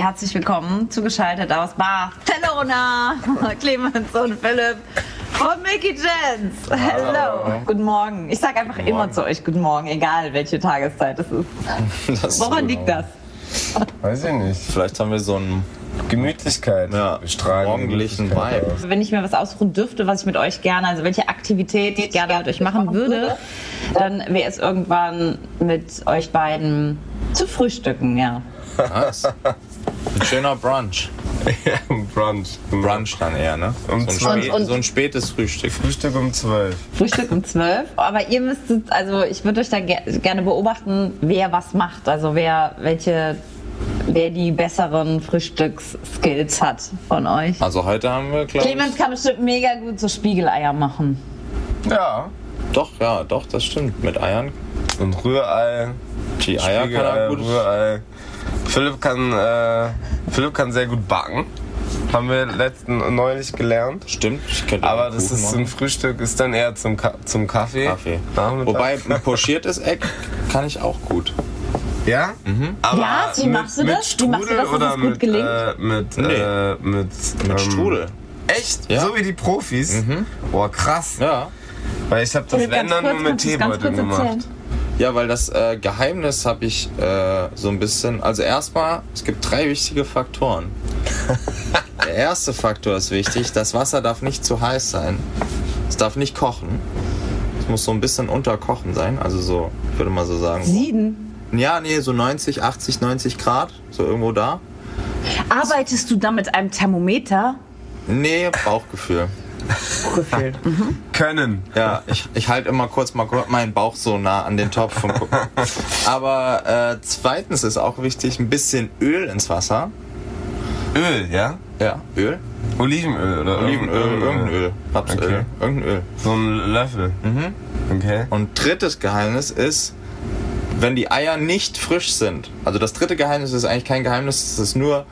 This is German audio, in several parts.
Herzlich willkommen, zugeschaltet aus Barcelona, Clemens und Philipp von Mickey Jens. Hello. Guten Morgen. Ich sage einfach immer zu euch Guten Morgen, egal welche Tageszeit es ist. Das Woran liegt das? Weiß ich nicht. Vielleicht haben wir so einen Gemütlichkeit. Ja, morgendlichen Vibe. Wenn ich mir was aussuchen dürfte, was ich mit euch gerne, also welche Aktivität ich gerne mit euch machen würde, dann wäre es irgendwann mit euch beiden zu frühstücken, ja. nice. Ein schöner Brunch. Ja, Brunch. Brunch dann eher, ne? Um so, ein zwölf. Und- und- so ein spätes Frühstück. Frühstück um 12. Frühstück um 12. Aber ihr müsstet, also ich würde euch da ger gerne beobachten, wer was macht. Also wer welche, wer die besseren Frühstücksskills hat von euch. Also heute haben wir, glaube Clemens kann bestimmt mega gut so Spiegeleier machen. Ja. Doch, ja, doch, das stimmt. Mit Eiern. Und Rührei. Die Eier kann er gut. Rührei. Philipp kann, äh, Philipp kann sehr gut backen. Haben wir letzten neulich gelernt. Stimmt, ich könnte Aber das Kuchen ist machen. ein Frühstück, ist dann eher zum, Ka zum Kaffee. Kaffee. Nachmittag. Wobei, ein pochiertes Egg kann ich auch gut. Ja? Aber Ja, wie machst du mit, das? Wie Mit machst du Strudel das, dass oder es gut mit, gelingt? Äh, mit, Nee. äh, mit, Mit ähm, Strudel. Echt? Ja. So wie die Profis? Boah, krass. Ja. Weil ich habe das dann nur mit Teebeutel kurz erzählen? Ja, weil das äh, Geheimnis habe ich äh, so ein bisschen. Also erstmal, es gibt drei wichtige Faktoren. Der erste Faktor ist wichtig, das Wasser darf nicht zu heiß sein. Es darf nicht kochen. Es muss so ein bisschen unterkochen sein, also so, ich würde mal so sagen. Sieden. Ja, nee, so 90, 80, 90 Grad, so irgendwo da. Arbeitest du da mit einem Thermometer? Nee, Bauchgefühl. Können. Ja, ich, ich halte immer kurz mal meinen Bauch so nah an den Topf und gucken. Aber äh, zweitens ist auch wichtig, ein bisschen Öl ins Wasser. Öl, ja? Ja, Öl. Olivenöl oder Olivenöl, irgendein Öl, Rapsöl, Okay. irgendein Öl. So ein Löffel. Mhm. Okay. Und drittes Geheimnis ist, wenn die Eier nicht frisch sind. Also das dritte Geheimnis ist eigentlich kein Geheimnis, es ist nur,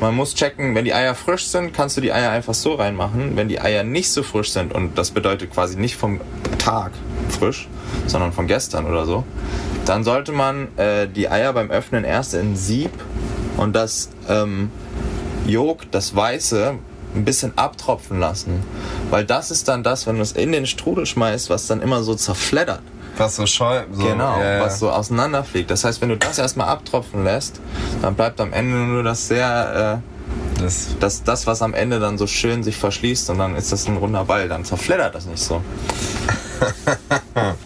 man muss checken, wenn die Eier frisch sind, kannst du die Eier einfach so reinmachen. Wenn die Eier nicht so frisch sind, und das bedeutet quasi nicht vom Tag frisch, sondern von gestern oder so, dann sollte man äh, die Eier beim Öffnen erst in Sieb und das ähm, Yolk, das Weiße, ein bisschen abtropfen lassen. Weil das ist dann das, wenn du es in den Strudel schmeißt, was dann immer so zerfleddert. Was so scheu. So, genau, ja, ja. was so auseinanderfliegt. Das heißt, wenn du das erstmal abtropfen lässt, dann bleibt am Ende nur das sehr, Das, äh, das, das, was am Ende dann so schön sich verschließt und dann ist das ein runder Ball. Dann zerfleddert das nicht so.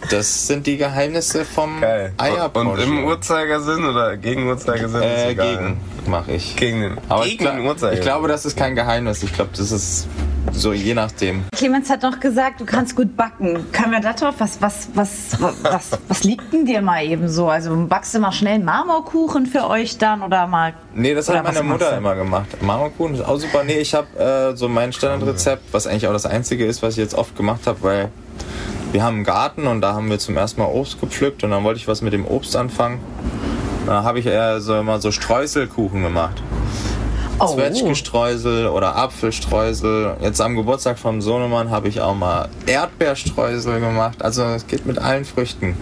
Das sind die Geheimnisse vom geil. Und im Uhrzeigersinn oder gegen Uhrzeigersinn? ist Äh, egal. gegen mache ich. Gegen den, Aber ich, gegen glaub, den Uhrzeigersinn. ich glaube, das ist kein Geheimnis. Ich glaube, das ist so je nachdem. Clemens hat noch gesagt, du kannst gut backen. Können wir da drauf? Was, was, was, was, was liegt denn dir mal eben so? Also backst du mal schnell einen Marmorkuchen für euch dann oder mal. Nee, das hat meine Mutter immer gemacht. Marmorkuchen ist auch super. Nee, ich habe äh, so mein Standardrezept, was eigentlich auch das einzige ist, was ich jetzt oft gemacht habe, weil wir haben einen Garten und da haben wir zum ersten Mal Obst gepflückt und dann wollte ich was mit dem Obst anfangen. Da habe ich eher so immer so Streuselkuchen gemacht. Oh, Zwetschgenstreusel oder Apfelstreusel. Jetzt am Geburtstag vom Sohnemann habe ich auch mal Erdbeerstreusel gemacht. Also es geht mit allen Früchten.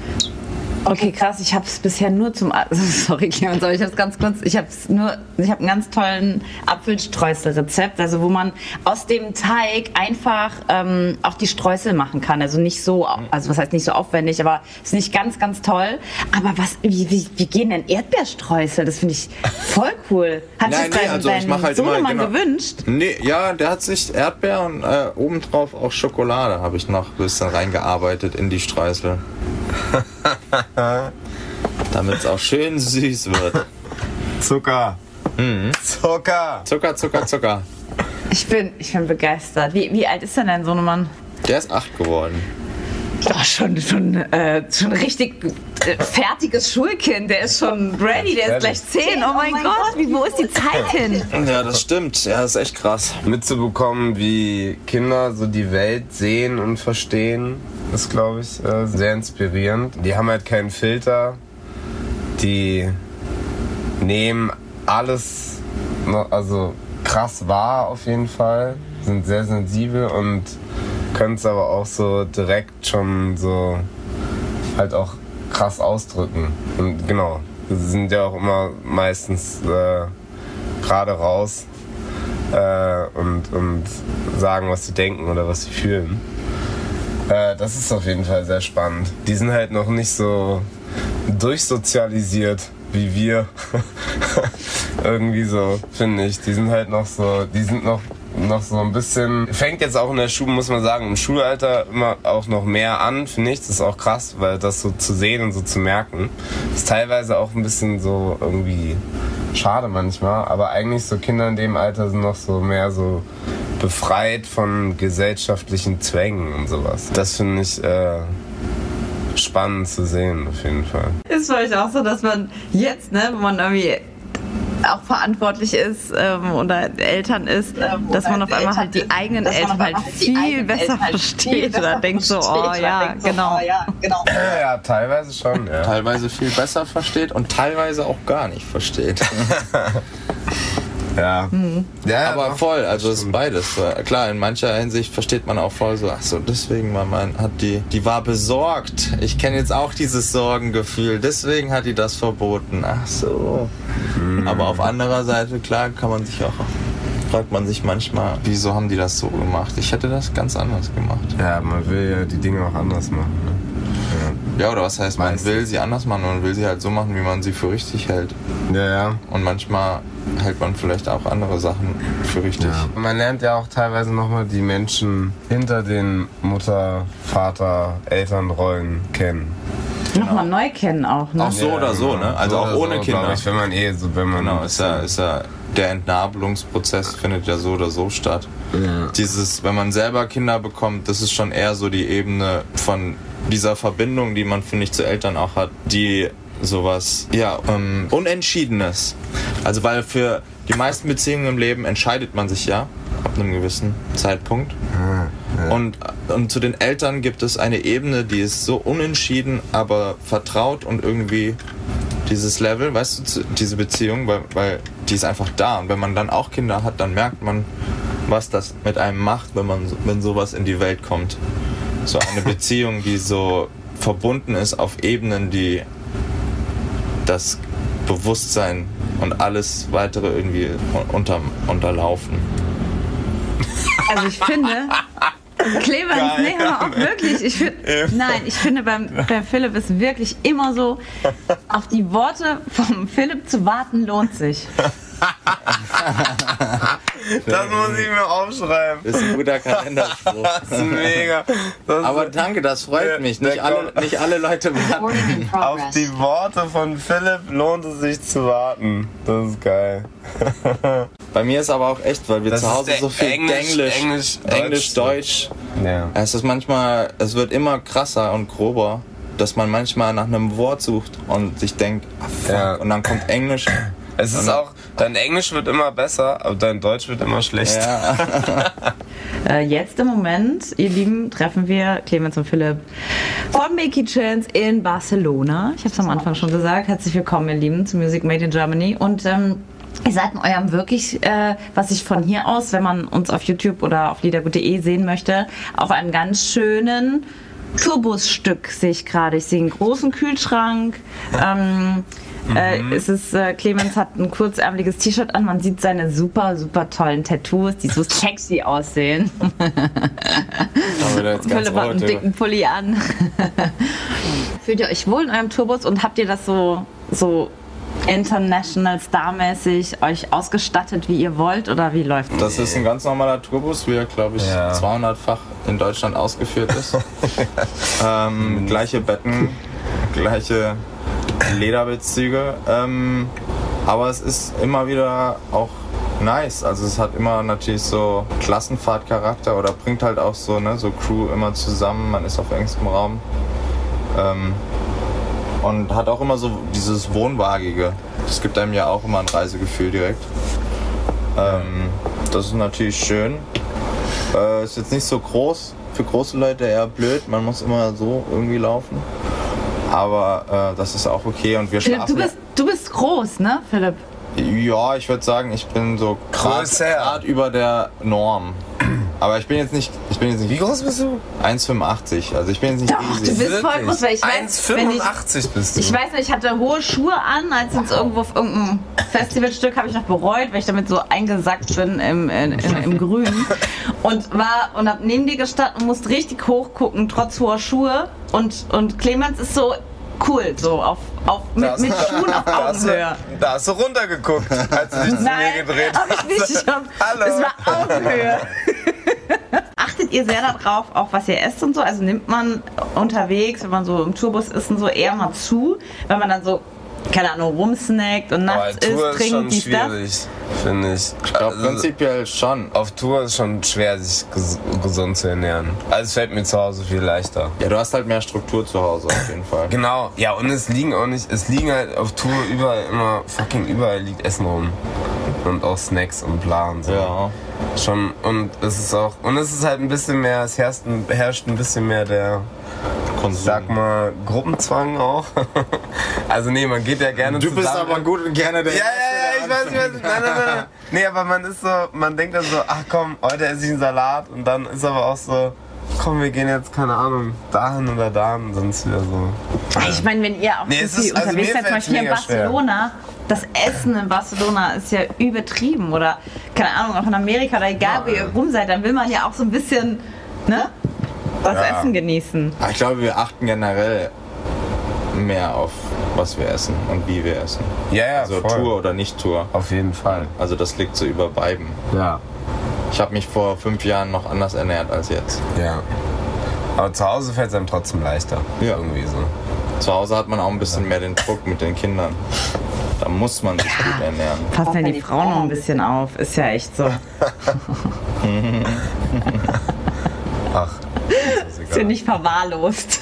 Okay, krass. Ich habe es bisher nur zum. Also, sorry, Clemens, aber ich habe es ganz kurz. Ich habe nur. Ich habe einen ganz tollen Apfelstreuselrezept, also wo man aus dem Teig einfach ähm, auch die Streusel machen kann. Also nicht so, also was heißt nicht so aufwendig, aber ist nicht ganz, ganz toll. Aber was, wie, wie, wie gehen denn Erdbeerstreusel? Das finde ich voll cool. Hat Nein, sich nee, also ich dein mach halt immer, Sohnemann genau. gewünscht? Nee, ja, der hat sich Erdbeer und äh, obendrauf auch Schokolade habe ich noch ein bisschen reingearbeitet in die Streusel. Damit es auch schön süß wird. Zucker. Mhm. Zucker. Zucker, Zucker, Zucker. Ich bin, ich bin begeistert. Wie, wie alt ist denn dein Sohnemann? Der ist acht geworden. Doch, schon, schon, äh, schon richtig äh, fertiges Schulkind. Der ist schon ready, der ist gleich zehn. Oh mein Gott, wie, wo ist die Zeit hin? Ja, das stimmt. Ja, das ist echt krass. Mitzubekommen, wie Kinder so die Welt sehen und verstehen, ist, glaube ich, äh, sehr inspirierend. Die haben halt keinen Filter. Die nehmen alles, also krass wahr auf jeden Fall, sind sehr sensibel und können es aber auch so direkt schon so halt auch krass ausdrücken. Und genau, sie sind ja auch immer meistens äh, gerade raus äh, und, und sagen, was sie denken oder was sie fühlen. Äh, das ist auf jeden Fall sehr spannend. Die sind halt noch nicht so durchsozialisiert wie wir. Irgendwie so, finde ich. Die sind halt noch so, die sind noch noch so ein bisschen, fängt jetzt auch in der Schule, muss man sagen, im Schulalter immer auch noch mehr an, finde ich. Das ist auch krass, weil das so zu sehen und so zu merken, ist teilweise auch ein bisschen so irgendwie schade manchmal, aber eigentlich so Kinder in dem Alter sind noch so mehr so befreit von gesellschaftlichen Zwängen und sowas. Das finde ich äh, spannend zu sehen, auf jeden Fall. Ist für euch auch so, dass man jetzt, ne, wenn man irgendwie auch verantwortlich ist ähm, oder Eltern ist, ähm, dass man auf einmal halt die eigenen Eltern halt viel besser versteht oder denkt so, oh ja, genau. Ja, ja, teilweise schon. Ja. Teilweise viel besser versteht und teilweise auch gar nicht versteht. Ja. ja Aber voll, also es ist beides. Klar, in mancher Hinsicht versteht man auch voll so, ach so, deswegen war man, hat die, die war besorgt. Ich kenne jetzt auch dieses Sorgengefühl, deswegen hat die das verboten. Ach so. Aber auf anderer Seite, klar, kann man sich auch, fragt man sich manchmal, wieso haben die das so gemacht? Ich hätte das ganz anders gemacht. Ja, man will ja die Dinge auch anders machen. Ja, oder was heißt, man Meistens. will sie anders machen, man will sie halt so machen, wie man sie für richtig hält. Ja, ja. ja. Und manchmal hält man vielleicht auch andere Sachen für richtig. Ja. Man lernt ja auch teilweise nochmal die Menschen hinter den Mutter, Vater, Elternrollen kennen. Nochmal neu kennen auch, ne? Auch so oder so, ne? Also So auch ohne so, Kinder. Ich, wenn man eh so, wenn man. Genau, ist ja, ist ja, der Entnabelungsprozess findet ja so oder so statt. Ja. Dieses, wenn man selber Kinder bekommt, das ist schon eher so die Ebene von dieser Verbindung, die man, finde ich, zu Eltern auch hat, die sowas, ja, ähm, Unentschiedenes. Also, weil für die meisten Beziehungen im Leben entscheidet man sich ja ab einem gewissen Zeitpunkt. Und, und zu den Eltern gibt es eine Ebene, die ist so unentschieden, aber vertraut und irgendwie dieses Level, weißt du, diese Beziehung, weil, weil die ist einfach da. Und wenn man dann auch Kinder hat, dann merkt man, was das mit einem macht, wenn man wenn sowas in die Welt kommt. So eine Beziehung, die so verbunden ist auf Ebenen, die das Bewusstsein und alles weitere irgendwie unter, unterlaufen. Also ich finde, Clemens, nee, hör mal auf, wirklich. Ich find, nein, ich finde beim, beim Philipp ist wirklich immer so, auf die Worte vom Philipp zu warten lohnt sich. Das muss ich mir aufschreiben. Das ist ein guter Kalenderspruch. Das ist mega. Das Aber ist, danke, das freut Der- mich. Nicht alle, nicht alle Leute warten. Auf die Worte von Philipp lohnt es sich zu warten. Das ist geil. Bei mir ist aber auch echt, weil wir Das zu Hause so viel Englisch- Englisch, Englisch- Englisch, Deutsch. Ja. Es ist manchmal, es wird immer krasser und grober, dass man manchmal nach einem Wort sucht und sich denkt, ah, fuck, Ja. und dann kommt Englisch. Es ist auch, dein Englisch wird immer besser, aber dein Deutsch wird immer schlechter. Ja, Äh, jetzt im Moment, ihr Lieben, treffen wir Clemens und Philipp von Mickey Chance in Barcelona. Ich habe es am Anfang schon gesagt. Herzlich willkommen, ihr Lieben, zu Music Made in Germany. Und ähm, ihr seid in eurem wirklich, äh, was ich von hier aus, wenn man uns auf YouTube oder auf liedergut.de sehen möchte, auf einem ganz schönen Turbusstück sehe ich gerade. Ich sehe einen großen Kühlschrank. Ähm, äh, es ist, äh, Clemens hat ein kurzärmeliges T-Shirt an. Man sieht seine super, super tollen Tattoos, die so sexy aussehen. jetzt ganz einen dicken Pulli an. Fühlt ihr euch wohl in eurem Turbus und habt ihr das so, so international starmäßig euch ausgestattet, wie ihr wollt oder wie läuft das? Das ist ein ganz normaler Tourbus, wie er, glaube ich, Ja. 200-fach in Deutschland ausgeführt ist. ähm, gleiche Betten, gleiche Lederbezüge. Ähm, aber es ist immer wieder auch nice. Also es hat immer natürlich so Klassenfahrtcharakter oder bringt halt auch so, ne, so Crew immer zusammen. Man ist auf engstem Raum. Ähm, und hat auch immer so dieses Wohnwagige. Das gibt einem ja auch immer ein Reisegefühl direkt. Ähm, das ist natürlich schön. Äh, ist jetzt nicht so groß. Für große Leute eher blöd. Man muss immer so irgendwie laufen. Aber äh, das ist auch okay. Und wir Philipp, du schlafen. bist, du bist groß, ne, Philipp? Ja, ich würde sagen, ich bin so gerade über der Norm. Aber ich bin jetzt nicht. Ich bin jetzt Wie nicht groß bist du? 1,85. Also ich bin jetzt nicht Doch, du riesig. bist voll groß, weil ich weiß, wenn ich, 1,85 bist du. ich weiß nicht, ich hatte hohe Schuhe an, als uns irgendwo auf irgendeinem Festivalstück habe ich noch bereut, weil ich damit so eingesackt bin im, in, in, im Grün. Und war und hab neben dir gestanden und musste richtig hoch gucken, trotz hoher Schuhe. Und, und Clemens ist so cool, so auf, auf, mit, hast mit du- Schuhen auf da hast du- Augenhöhe. Da hast du runtergeguckt, als du dich zu mir Nein, gedreht hab ich hast. nicht. Ich hab, Hallo. Es war Augenhöhe. Achtet ihr sehr darauf, auch was ihr esst und so? Also nimmt man unterwegs, wenn man so im Tourbus ist und so, eher mal zu, wenn man dann so, keine Ahnung, rumsnackt und nachts Tour isst, trinkt, dies, das? schwierig, finde ich. Ich glaube Also, prinzipiell schon. auf Tour ist schon schwer, sich ges gesund zu ernähren. Also es fällt mir zu Hause viel leichter. Ja, du hast halt mehr Struktur zu Hause auf jeden Fall. Genau, ja, und es liegen auch nicht, es liegen halt auf Tour überall immer, fucking überall liegt Essen rum. Und auch Snacks und bla und so. Ja. Schon, und es ist auch, und es ist halt ein bisschen mehr, es herrscht ein, herrscht ein bisschen mehr der, Konsum. sag mal, Gruppenzwang auch. also nee, man geht ja gerne du bist zusammen. aber gut und gerne der Ja, ja, ja, ich weiß, ich weiß. Nein, nein, nein. Nee, aber man ist so, man denkt dann so, ach komm, heute esse ich einen Salat und dann ist aber auch so, komm, wir gehen jetzt, keine Ahnung, dahin oder dahin ist wieder so. Ich meine, wenn ihr auch Nee, so viel ist- also unterwegs mir seid, zum Beispiel hier in mega schwer. Das Essen in Barcelona ist ja übertrieben. Oder, keine Ahnung, auch in Amerika oder egal, wo ihr rum seid, dann will man ja auch so ein bisschen, ne? Das Ja. Essen genießen. Aber ich glaube, wir achten generell mehr auf, was wir essen und wie wir essen. Ja, ja, Also voll. Tour oder nicht Tour. Auf jeden Fall. Also das liegt so über beiden. Ja. Ich habe mich vor fünf Jahren noch anders ernährt als jetzt. Ja. Aber zu Hause fällt es einem trotzdem leichter. Ja. Irgendwie so. Zu Hause hat man auch ein bisschen mehr den Druck mit den Kindern. Da muss man sich gut ernähren. Passt ja die Frau noch ein bisschen auf. Ist ja echt so. Ach. Ist Ist ja nicht verwahrlost.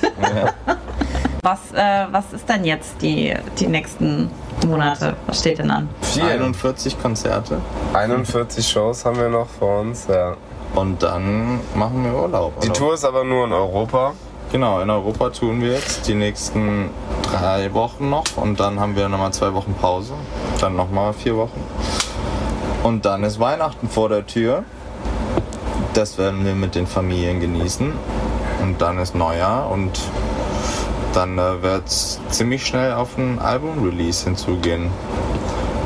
Was, äh, was ist denn jetzt die, die nächsten Monate? Was steht denn an? Viel. 41 Konzerte 41 Shows haben wir noch vor uns. Ja. und dann machen wir Urlaub. Die. Tour ist aber nur in Europa. Genau, in Europa tun wir jetzt die nächsten drei Wochen noch und dann haben wir nochmal zwei Wochen Pause. Dann nochmal vier Wochen. Und dann ist Weihnachten vor der Tür. Das werden wir mit den Familien genießen. Und dann ist Neujahr und dann äh, wird es ziemlich schnell auf ein Album-Release hinzugehen,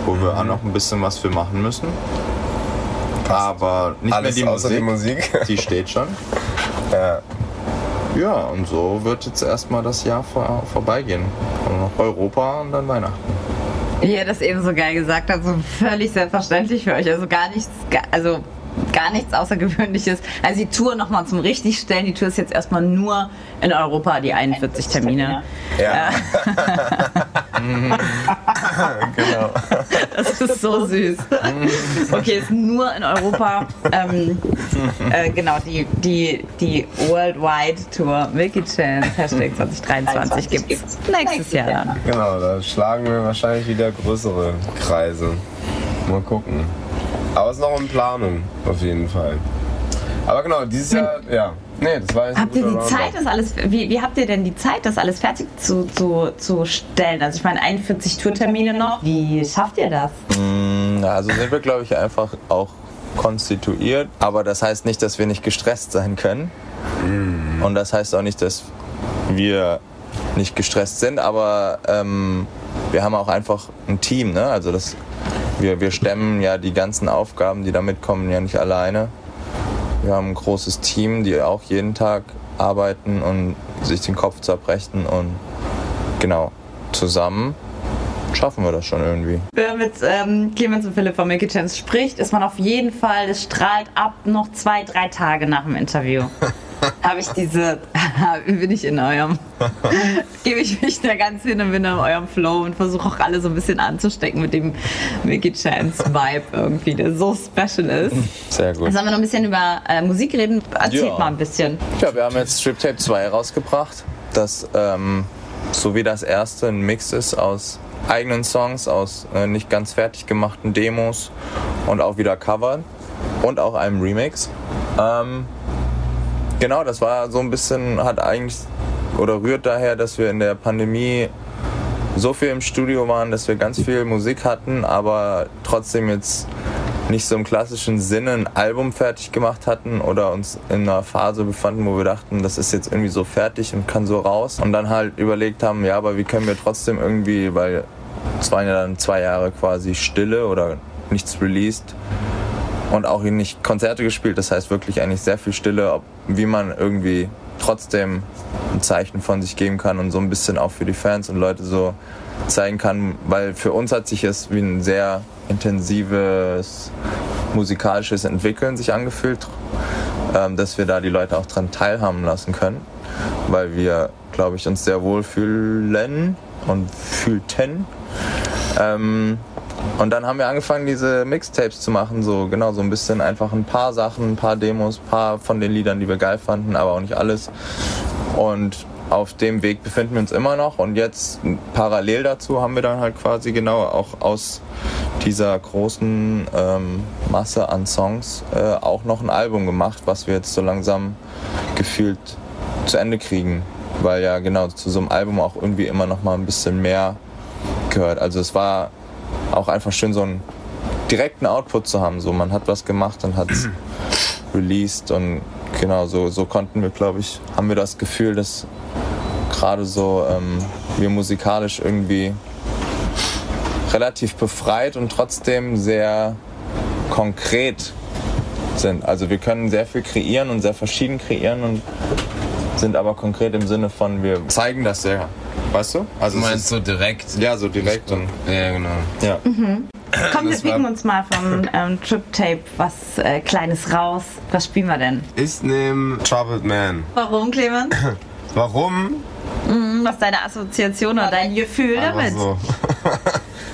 wo wir auch noch ein bisschen was für machen müssen. Aber nicht Alles mehr die außer Musik. die Musik. Die steht schon. ja. Ja, und so wird jetzt erstmal das Jahr vor, vorbeigehen. Und noch Europa und dann Weihnachten. Wie ihr das eben so geil gesagt habt, so völlig selbstverständlich für euch. Also gar nichts, also gar nichts Außergewöhnliches. Also die Tour nochmal zum Richtigstellen. Die Tour ist jetzt erstmal nur in Europa, die 41 Termine. Ja. genau. Das ist so süß. Okay, ist nur in Europa. Ähm, äh, genau, die, die, die Worldwide Tour Milky Chance Hashtag 2023 gibt es nächstes Jahr dann. Genau, da schlagen wir wahrscheinlich wieder größere Kreise. Mal gucken. Aber es ist noch in Planung, auf jeden Fall. Aber genau, dieses Jahr, ja. Nee, das war jetzt ein Habt ihr die Roundup. Zeit, das alles, wie, wie habt ihr denn die Zeit, das alles fertig zu, zu, zu stellen? Also ich meine, 41 Tourtermine noch. Wie schafft ihr das? Ja, also sind wir, glaube ich, einfach auch konstituiert. Aber das heißt nicht, dass wir nicht gestresst sein können. Und das heißt auch nicht, dass wir nicht gestresst sind. Aber ähm, wir haben auch einfach ein Team. Ne? Also das, wir, wir stemmen ja die ganzen Aufgaben, die damit kommen, ja nicht alleine. Wir haben ein großes Team, die auch jeden Tag arbeiten und sich den Kopf zerbrechen. Und genau, zusammen schaffen wir das schon irgendwie. Wer mit ähm, Clemens und Philipp von Milky Chance spricht, ist man auf jeden Fall, es strahlt ab noch zwei, drei Tage nach dem Interview. Habe ich diese, bin ich in eurem, gebe ich mich da ganz hin und bin in eurem Flow und versuche auch alle so ein bisschen anzustecken mit dem Milky Chance Vibe irgendwie, der so special ist. Sehr gut. Sollen wir noch ein bisschen über äh, Musik reden? Erzählt Ja. mal ein bisschen. Ja, wir haben jetzt Strip Tape 2 rausgebracht, das ähm, so wie das erste ein Mix ist aus eigenen Songs, aus äh, nicht ganz fertig gemachten Demos und auch wieder Covern und auch einem Remix. Ähm, genau, das war so ein bisschen, hat eigentlich oder rührt daher, dass wir in der Pandemie so viel im Studio waren, dass wir ganz viel Musik hatten, aber trotzdem jetzt nicht so im klassischen Sinne ein Album fertig gemacht hatten oder uns in einer Phase befanden, wo wir dachten, das ist jetzt irgendwie so fertig und kann so raus. Und dann halt überlegt haben, ja, aber wie können wir trotzdem irgendwie, weil es waren ja dann zwei Jahre quasi Stille oder nichts released und auch nicht Konzerte gespielt. Das heißt wirklich eigentlich sehr viel Stille, ob, wie man irgendwie trotzdem ein Zeichen von sich geben kann und so ein bisschen auch für die Fans und Leute so zeigen kann, weil für uns hat sich es wie ein sehr intensives musikalisches Entwickeln sich angefühlt, ähm, dass wir da die Leute auch dran teilhaben lassen können, weil wir, glaube ich, uns sehr wohl fühlen und fühlten. Und dann haben wir angefangen, diese Mixtapes zu machen, so genau, so ein bisschen einfach ein paar Sachen, ein paar Demos, ein paar von den Liedern, die wir geil fanden, aber auch nicht alles. Und auf dem Weg befinden wir uns immer noch und jetzt parallel dazu haben wir dann halt quasi genau auch aus dieser großen ähm, Masse an Songs äh, auch noch ein Album gemacht, was wir jetzt so langsam gefühlt zu Ende kriegen, weil ja genau zu so einem Album auch irgendwie immer noch mal ein bisschen mehr gehört. Also es war auch einfach schön so einen direkten Output zu haben, so man hat was gemacht und hat es released und genau so so konnten wir, glaube ich, haben wir das Gefühl, dass gerade so ähm, wir musikalisch irgendwie relativ befreit und trotzdem sehr konkret sind. Also wir können sehr viel kreieren und sehr verschieden kreieren und sind aber konkret im Sinne von, wir zeigen das sehr. Weißt du? Also du meinst so direkt? Ja, so direkt. Und, ja, genau. Ja. Mhm. Komm, wir picken uns mal vom ähm, Trip Tape was äh, Kleines raus. Was spielen wir denn? Ich nehme Troubled Man. Warum, Clemens? Warum? Mhm, was ist deine Assoziation oder dein Gefühl Einfach damit? so.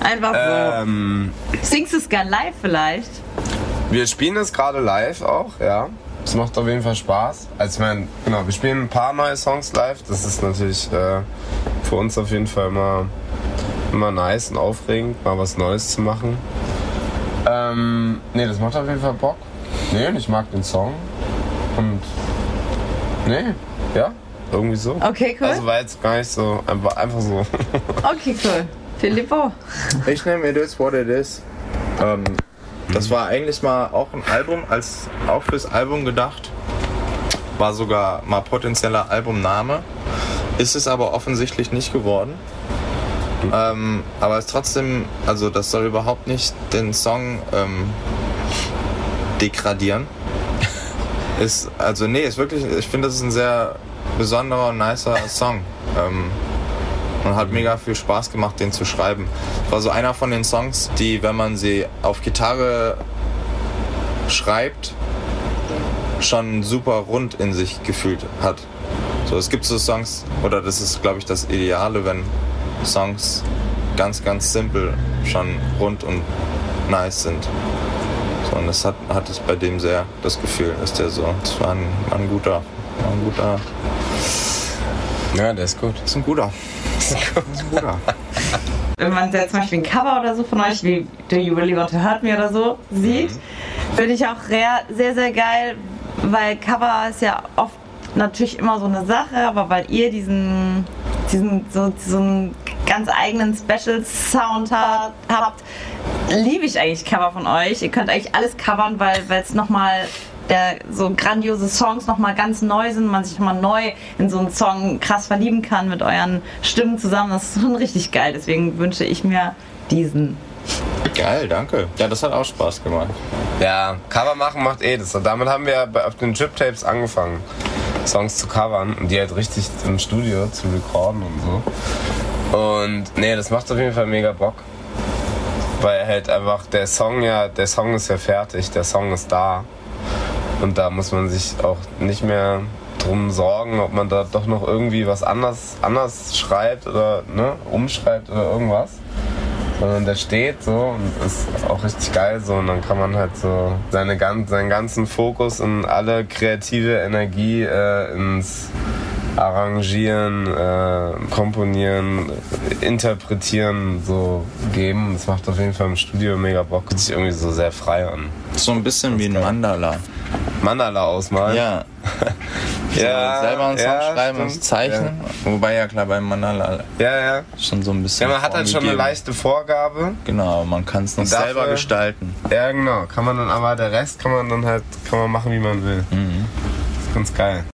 Einfach so. Ähm, Singst du es gern live vielleicht? wir spielen es gerade live auch, ja. Es macht auf jeden Fall Spaß. Also ich meine, genau, wir spielen ein paar neue Songs live. Das ist natürlich äh, für uns auf jeden Fall immer, immer nice und aufregend, mal was Neues zu machen. Ähm, nee, das macht auf jeden Fall Bock. Nee, und ich mag den Song. Und nee, ja, irgendwie so. Okay, cool. Also war jetzt gar nicht so, einfach, einfach so. Okay, cool. Filippo. Ich nehme It Is What It Is. Ähm, das war eigentlich mal auch ein Album, als auch fürs Album gedacht. War sogar mal potenzieller Albumname. Ist es aber offensichtlich nicht geworden. Ähm, aber es trotzdem, also das soll überhaupt nicht den Song ähm, degradieren. ist, also nee, ist wirklich, ich finde, das ist ein sehr besonderer nicer Song. Ähm, und hat mega viel Spaß gemacht, den zu schreiben. War so einer von den Songs, die, wenn man sie auf Gitarre schreibt, schon super rund in sich gefühlt hat. So, es gibt so Songs, oder das ist, glaube ich, das Ideale, wenn Songs ganz, ganz simpel schon rund und nice sind. So, und das hat, hat es bei dem sehr das Gefühl, dass der so, das war ein, ein guter, war ein guter, Ja, der ist gut. das ist ein guter. Wenn man jetzt zum Beispiel ein Cover oder so von euch, wie Do You Really Want to Hurt Me oder so, sieht, finde ich auch sehr, sehr, geil, weil Cover ist ja oft natürlich immer so eine Sache, aber weil ihr diesen, diesen so, so einen ganz eigenen Special Sound ha- habt, liebe ich eigentlich Cover von euch. Ihr könnt eigentlich alles covern, weil es nochmal der so grandiose Songs nochmal ganz neu sind, man sich nochmal neu in so einen Song krass verlieben kann mit euren Stimmen zusammen. Das ist schon richtig geil. Deswegen wünsche ich mir diesen. Geil, danke. Ja, das hat auch Spaß gemacht. Ja, Cover machen macht eh das. Und damit haben wir auf den Trip-Tapes angefangen, Songs zu covern und die halt richtig im Studio zu recorden und so. Und nee, das macht auf jeden Fall mega Bock. Weil halt einfach der Song ja, der Song ist ja fertig, der Song ist da. Und da muss man sich auch nicht mehr drum sorgen, ob man da doch noch irgendwie was anders, anders schreibt oder ne, umschreibt oder irgendwas. Sondern der steht so und ist auch richtig geil so. Und dann kann man halt so seine, seinen ganzen Fokus und alle kreative Energie äh, ins Arrangieren, äh, Komponieren, Interpretieren so geben. Das macht auf jeden Fall im Studio mega Bock. Fühlt sich irgendwie so sehr frei an. So ein bisschen wie ein. Mandala. Mandala ausmalen. Ja. ja selber einen Song ja, schreiben und zeichnen. Wobei ja klar beim Mandala Ja, ja. ja. schon so ein bisschen. Ja, man hat halt schon eine leichte Vorgabe. Genau, aber man kann es noch dafür- selber gestalten. Ja, genau. Kann man dann aber, der Rest kann man dann halt, kann man machen, wie man will. Das ist ganz geil.